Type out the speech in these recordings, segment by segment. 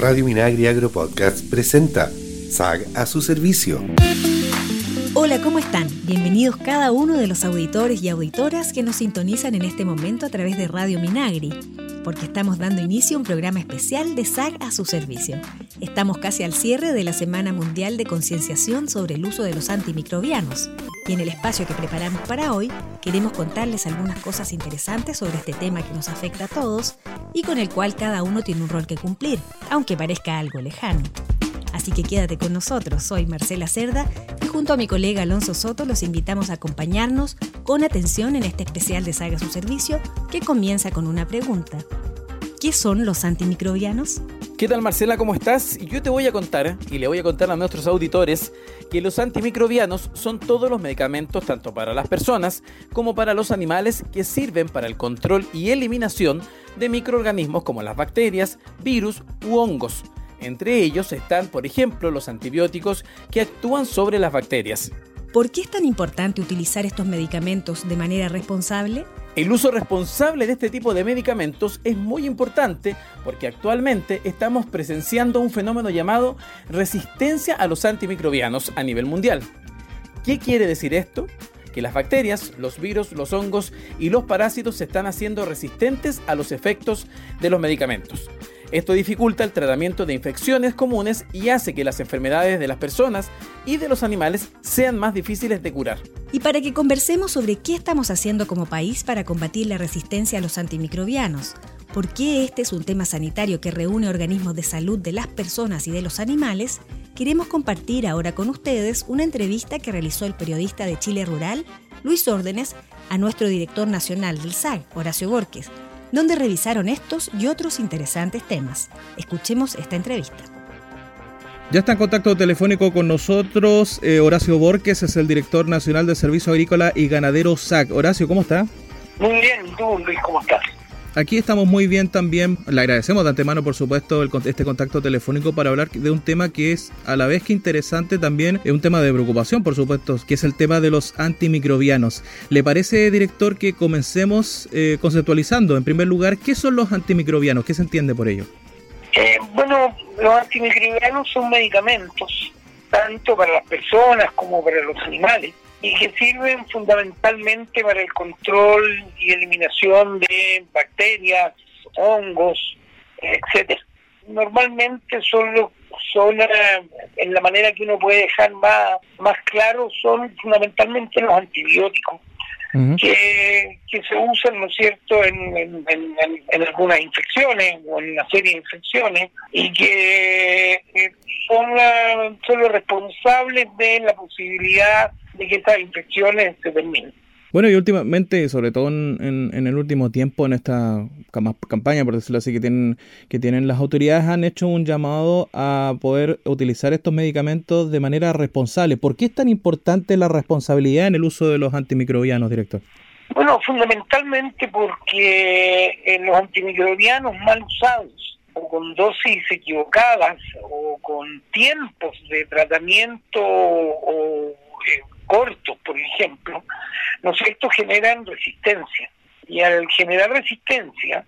Radio Minagri Agro Podcast presenta SAG a su servicio. Hola, ¿cómo están? Bienvenidos cada uno de los auditores y auditoras que nos sintonizan en este momento a través de Radio Minagri, porque estamos dando inicio a un programa especial de SAG a su servicio. Estamos casi al cierre de la Semana Mundial de Concienciación sobre el uso de los antimicrobianos. Y en el espacio que preparamos para hoy, queremos contarles algunas cosas interesantes sobre este tema que nos afecta a todos y con el cual cada uno tiene un rol que cumplir, aunque parezca algo lejano. Así que quédate con nosotros, soy Marcela Cerda y junto a mi colega Alonso Soto los invitamos a acompañarnos con atención en este especial de Saga Su Servicio que comienza con una pregunta. ¿Qué son los antimicrobianos? ¿Qué tal Marcela? ¿Cómo estás? Yo te voy a contar, y le voy a contar a nuestros auditores, que los antimicrobianos son todos los medicamentos, tanto para las personas como para los animales, que sirven para el control y eliminación de microorganismos como las bacterias, virus u hongos. Entre ellos están, por ejemplo, los antibióticos que actúan sobre las bacterias. ¿Por qué es tan importante utilizar estos medicamentos de manera responsable? El uso responsable de este tipo de medicamentos es muy importante porque actualmente estamos presenciando un fenómeno llamado resistencia a los antimicrobianos a nivel mundial. ¿Qué quiere decir esto? Que las bacterias, los virus, los hongos y los parásitos se están haciendo resistentes a los efectos de los medicamentos. Esto dificulta el tratamiento de infecciones comunes y hace que las enfermedades de las personas y de los animales sean más difíciles de curar. Y para que conversemos sobre qué estamos haciendo como país para combatir la resistencia a los antimicrobianos, por qué este es un tema sanitario que reúne organismos de salud de las personas y de los animales, queremos compartir ahora con ustedes una entrevista que realizó el periodista de Chile Rural, Luis Órdenes, a nuestro director nacional del SAG, Horacio Borges, donde revisaron estos y otros interesantes temas. Escuchemos esta entrevista. Ya está en contacto telefónico con nosotros eh, Horacio Borges, es el director nacional del Servicio Agrícola y Ganadero SAC. Horacio, ¿cómo está? Muy bien, tú Luis, ¿cómo estás? Aquí estamos muy bien también. Le agradecemos de antemano, por supuesto, este contacto telefónico para hablar de un tema que es a la vez que interesante también, es un tema de preocupación, por supuesto, que es el tema de los antimicrobianos. ¿Le parece, director, que comencemos eh, conceptualizando, en primer lugar, qué son los antimicrobianos? ¿Qué se entiende por ello? Eh, bueno, los antimicrobianos son medicamentos, tanto para las personas como para los animales y que sirven fundamentalmente para el control y eliminación de bacterias, hongos, etcétera. Normalmente son son eh, en la manera que uno puede dejar más, más claro son fundamentalmente los antibióticos que, que se usan, ¿no es cierto?, en, en, en, algunas infecciones o en una serie de infecciones y que eh, son, son los responsables de la posibilidad de que estas infecciones se terminen. Bueno, y últimamente, sobre todo en, el último tiempo, en esta campaña, por decirlo así, que tienen, que tienen las autoridades, han hecho un llamado a poder utilizar estos medicamentos de manera responsable. ¿Por qué es tan importante la responsabilidad en el uso de los antimicrobianos, director? Bueno, fundamentalmente porque en los antimicrobianos mal usados o con dosis equivocadas o con tiempos de tratamiento o eh, cortos, por ejemplo, ¿no sé, cierto?, generan resistencia. Y al generar resistencia,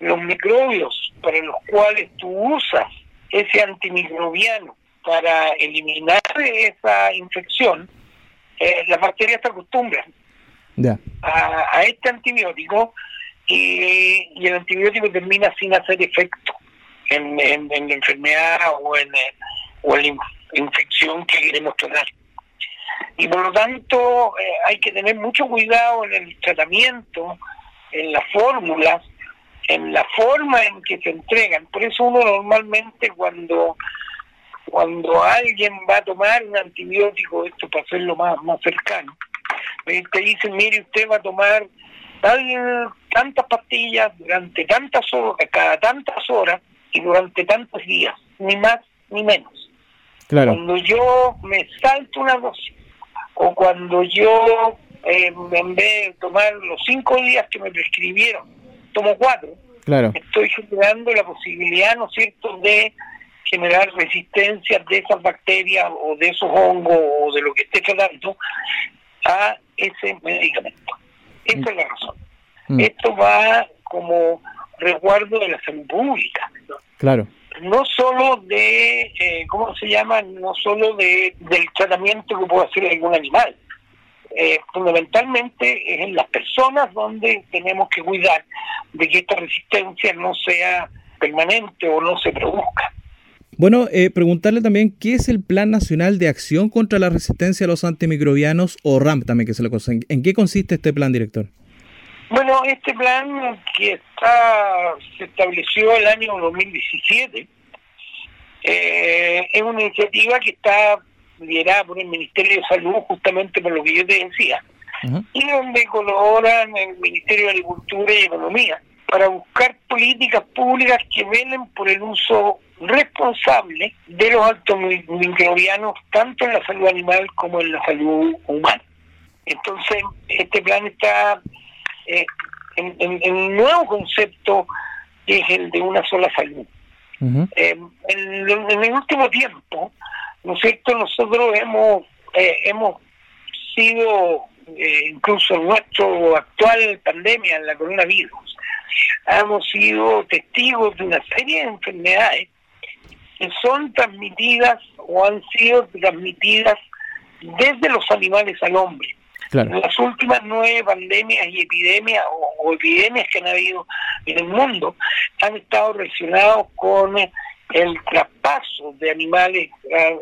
los microbios para los cuales tú usas ese antimicrobiano para eliminar esa infección, eh, las bacterias se acostumbran a, este antibiótico y, el antibiótico termina sin hacer efecto en, la enfermedad o en, o en la infección que queremos tratar y por lo tanto eh, hay que tener mucho cuidado en el tratamiento, en las fórmulas, en la forma en que se entregan. Por eso uno normalmente cuando cuando alguien va a tomar un antibiótico, esto para hacerlo más, más cercano, te dicen, mire, usted va a tomar tantas pastillas durante tantas horas, cada tantas horas y durante tantos días, ni más ni menos. Claro. Cuando yo me salto una dosis o cuando yo, eh, en vez de tomar los cinco días que me prescribieron, tomo cuatro, claro. estoy generando la posibilidad, ¿no es cierto?, de generar resistencia de esas bacterias o de esos hongos o de lo que esté tratando a ese medicamento. Esa es la razón. Mm. Esto va como resguardo de la salud pública. Claro. No solo de, eh, ¿cómo se llama? No solo de, del tratamiento que puede hacer algún animal. Eh, fundamentalmente es en las personas donde tenemos que cuidar de que esta resistencia no sea permanente o no se produzca. Bueno, eh, preguntarle también qué es el Plan Nacional de Acción contra la Resistencia a los Antimicrobianos o RAMP también que se lo conocen. ¿En qué consiste este plan, director? Bueno, este plan que está se estableció el año 2017 eh, es una iniciativa que está liderada por el Ministerio de Salud, justamente por lo que yo te decía, y donde colaboran el Ministerio de Agricultura y Economía para buscar políticas públicas que velen por el uso responsable de los altos microbianos, tanto en la salud animal como en la salud humana. Entonces, este plan está eh, en, un nuevo concepto que es el de una sola salud. Eh, en, el último tiempo, ¿no es cierto? Nosotros hemos, eh, hemos sido, incluso en nuestra actual pandemia, en la coronavirus, hemos sido testigos de una serie de enfermedades que son transmitidas o han sido transmitidas desde los animales al hombre. Las últimas nueve pandemias y epidemias o, epidemias que han habido en el mundo han estado relacionados con el traspaso de animales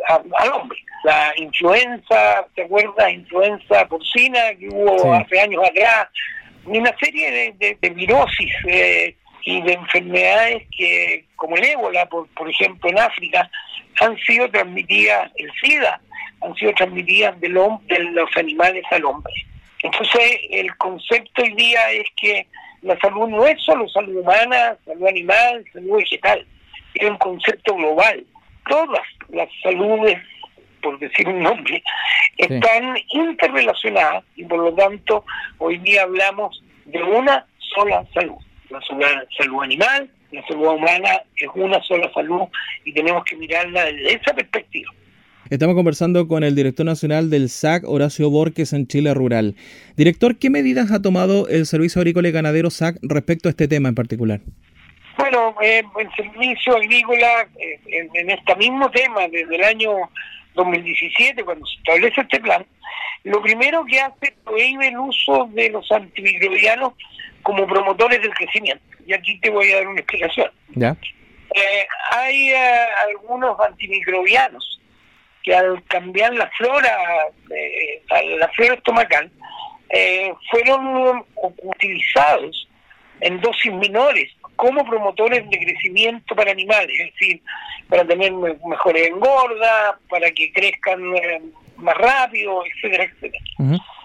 al hombre. La influenza, ¿te acuerdas? Influenza porcina que hubo hace años atrás, y una serie de, de, virosis eh, y de enfermedades que, como el ébola, por, por ejemplo, en África, han sido transmitidas, el SIDA, han sido transmitidas del de los animales al hombre. Entonces, el concepto hoy día es que la salud no es solo salud humana, salud animal, salud vegetal, es un concepto global. Todas las saludes, por decir un nombre, están interrelacionadas y por lo tanto hoy día hablamos de una sola salud. La salud animal, la salud humana es una sola salud y tenemos que mirarla desde esa perspectiva. Estamos conversando con el director nacional del SAC, Horacio Borges, en Chile Rural. Director, ¿qué medidas ha tomado el Servicio Agrícola y Ganadero SAC respecto a este tema en particular? Bueno, eh, el Servicio Agrícola, eh, en, este mismo tema, desde el año 2017, cuando se establece este plan, lo primero que hace es prohíbe el uso de los antimicrobianos como promotores del crecimiento. Y aquí te voy a dar una explicación. ¿Ya? Eh, hay algunos antimicrobianos que al cambiar la flora, eh, la flora estomacal, eh, fueron utilizados en dosis menores como promotores de crecimiento para animales, es decir, para tener mejores engorda, para que crezcan eh, más rápido, etcétera, etcétera.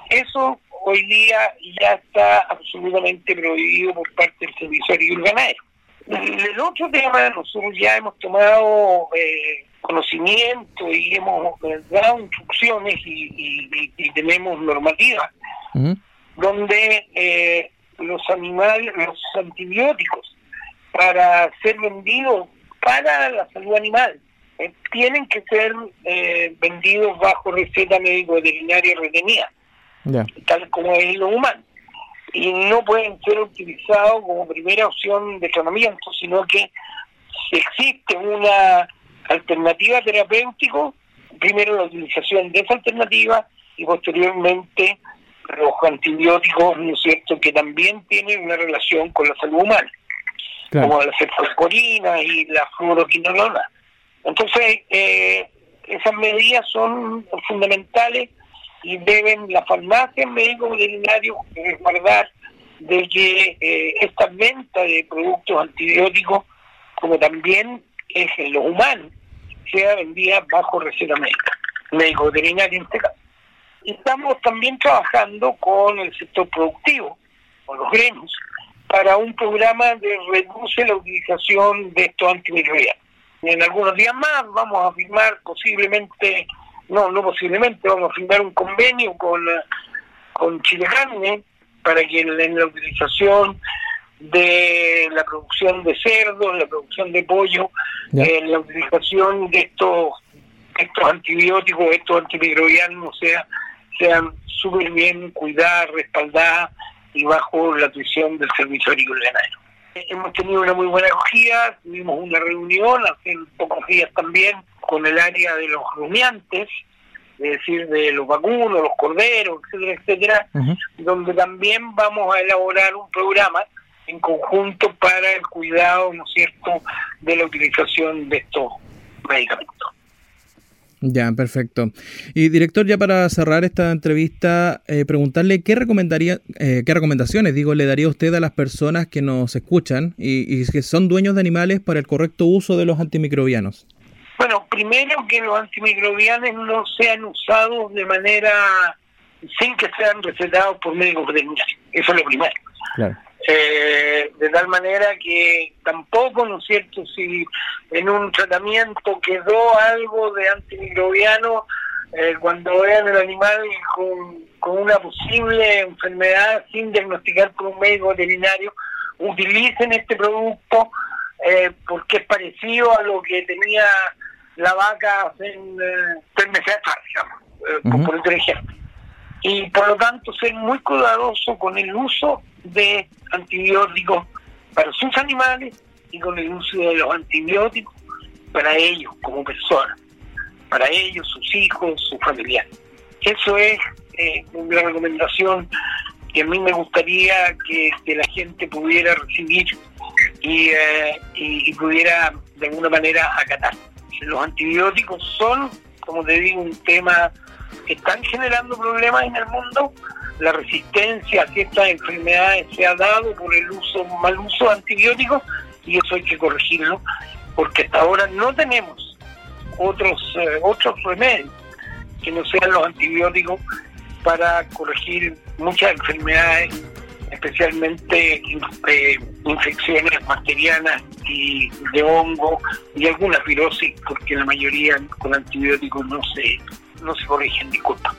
Eso hoy día ya está absolutamente prohibido por parte del Servicio Agrícola Ganadero. El otro tema, nosotros ya hemos tomado eh, conocimiento y hemos eh, dado instrucciones y, tenemos normativas donde eh, los animales, los antibióticos para ser vendidos para la salud animal eh, tienen que ser vendidos bajo receta médico veterinaria retenida, tal como es lo humano. Y no pueden ser utilizados como primera opción de tratamiento, sino que si existe una alternativa terapéutico, primero la utilización de esa alternativa y posteriormente los antibióticos, ¿no es cierto?, que también tienen una relación con la salud humana, como la cefalcorina y la fluoroquinolona. Entonces, eh, esas medidas son fundamentales y deben las farmacias, médicos veterinarios resguardar de que eh, esta venta de productos antibióticos, como también es en los humanos, sea vendida bajo receta médica, médico veterinario en este caso. Estamos también trabajando con el sector productivo, con los gremios, para un programa de reduce la utilización de estos antimicrobianos. En algunos días más vamos a firmar posiblemente, no, no posiblemente, vamos a firmar un convenio con, con Chile Carne para que en la utilización de la producción de cerdos, la producción de pollo, eh, la utilización de estos estos antibióticos, estos antimicrobianos, sea, sean súper bien cuidadas, respaldadas y bajo la atención del Servicio Agrícola Ganadero. Hemos tenido una muy buena acogida, tuvimos una reunión hace pocos días también con el área de los rumiantes, es decir, de los vacunos, los corderos, etcétera, etcétera, donde también vamos a elaborar un programa en conjunto para el cuidado, ¿no es cierto?, de la utilización de estos medicamentos. Ya, perfecto. Y director, ya para cerrar esta entrevista, eh, preguntarle qué recomendaría, eh, qué recomendaciones, digo, le daría usted a las personas que nos escuchan y, y, que son dueños de animales para el correcto uso de los antimicrobianos. Bueno, primero que los antimicrobianos no sean usados de manera sin que sean recetados por médicos veterinarios. Eso es lo primero. Claro. Eh, de tal manera que tampoco, ¿no es cierto?, si en un tratamiento quedó algo de antimicrobiano, eh, cuando vean el animal con, con una posible enfermedad sin diagnosticar por un médico veterinario, utilicen este producto eh, porque es parecido a lo que tenía la vaca en eh, tres meses atrás, digamos, por, por ejemplo. Y por lo tanto ser muy cuidadoso con el uso de antibióticos para sus animales y con el uso de los antibióticos para ellos como personas, para ellos, sus hijos, sus familiares. Eso es eh, una recomendación que a mí me gustaría que, la gente pudiera recibir y, eh, y, pudiera de alguna manera acatar. Los antibióticos son, como te digo, un tema están generando problemas en el mundo la resistencia a ciertas enfermedades se ha dado por el uso mal uso de antibióticos y eso hay que corregirlo porque hasta ahora no tenemos otros eh, otros remedios que no sean los antibióticos para corregir muchas enfermedades especialmente eh, infecciones bacterianas y de hongo y algunas virosis porque la mayoría con antibióticos no se no se corrigen disculpa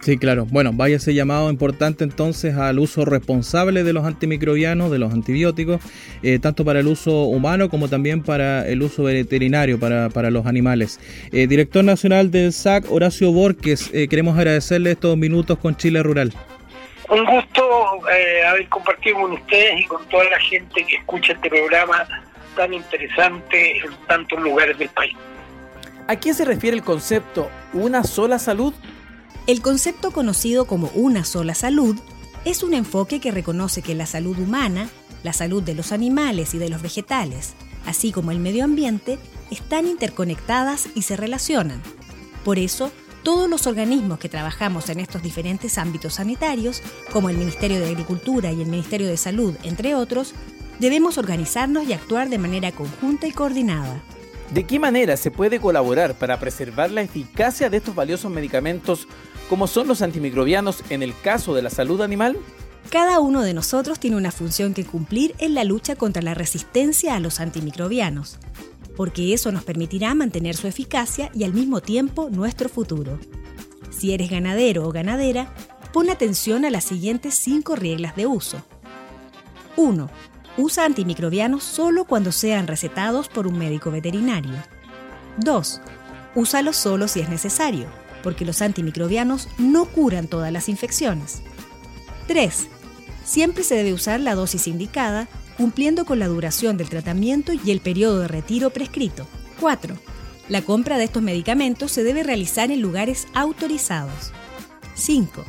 Sí, claro. Bueno, vaya ese llamado importante entonces al uso responsable de los antimicrobianos, de los antibióticos, eh, tanto para el uso humano como también para el uso veterinario, para, para los animales. Eh, director nacional del SAC, Horacio Borges, eh, queremos agradecerle estos minutos con Chile Rural. Un gusto haber compartido con ustedes y con toda la gente que escucha este programa tan interesante en tantos lugares del país. ¿A qué se refiere el concepto una sola salud? El concepto conocido como una sola salud es un enfoque que reconoce que la salud humana, la salud de los animales y de los vegetales, así como el medio ambiente, están interconectadas y se relacionan. Por eso, todos los organismos que trabajamos en estos diferentes ámbitos sanitarios, como el Ministerio de Agricultura y el Ministerio de Salud, entre otros, debemos organizarnos y actuar de manera conjunta y coordinada. ¿De qué manera se puede colaborar para preservar la eficacia de estos valiosos medicamentos como son los antimicrobianos en el caso de la salud animal? Cada uno de nosotros tiene una función que cumplir en la lucha contra la resistencia a los antimicrobianos, porque eso nos permitirá mantener su eficacia y al mismo tiempo nuestro futuro. Si eres ganadero o ganadera, pon atención a las siguientes cinco reglas de uso. 1 Usa antimicrobianos solo cuando sean recetados por un médico veterinario. 2. Úsalos solo si es necesario, porque los antimicrobianos no curan todas las infecciones. 3. Siempre se debe usar la dosis indicada, cumpliendo con la duración del tratamiento y el periodo de retiro prescrito. 4. La compra de estos medicamentos se debe realizar en lugares autorizados. 5.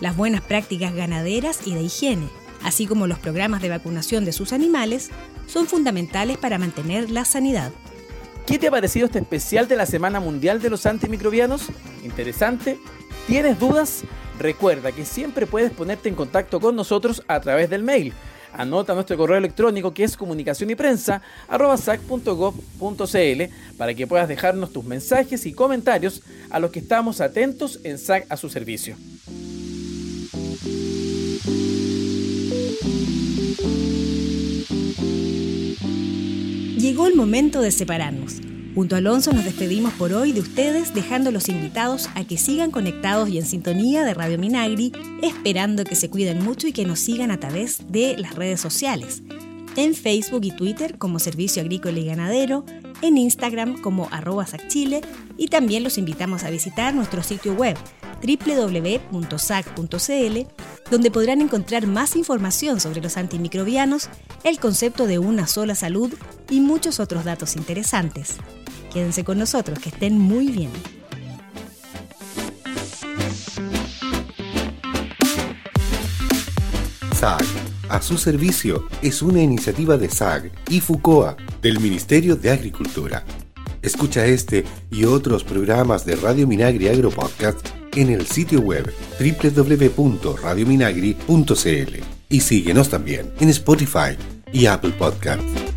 Las buenas prácticas ganaderas y de higiene, así como los programas de vacunación de sus animales, son fundamentales para mantener la sanidad. ¿Qué te ha parecido este especial de la Semana Mundial de los Antimicrobianos? ¿Interesante? ¿Tienes dudas? Recuerda que siempre puedes ponerte en contacto con nosotros a través del mail. Anota nuestro correo electrónico que es comunicación para que puedas dejarnos tus mensajes y comentarios a los que estamos atentos en SAC a su servicio. Llegó el momento de separarnos. Junto a Alonso nos despedimos por hoy de ustedes, dejando los invitados a que sigan conectados y en sintonía de Radio Minagri, esperando que se cuiden mucho y que nos sigan a través de las redes sociales. En Facebook y Twitter como Servicio Agrícola y Ganadero, en Instagram como arroba Sacchile y también los invitamos a visitar nuestro sitio web www.sag.cl, donde podrán encontrar más información sobre los antimicrobianos, el concepto de una sola salud y muchos otros datos interesantes. Quédense con nosotros, que estén muy bien. SAG, a su servicio, es una iniciativa de SAG y FUCOA, del Ministerio de Agricultura. Escucha este y otros programas de Radio Minagri Agro Podcast en el sitio web www.radiominagri.cl y síguenos también en Spotify y Apple Podcasts.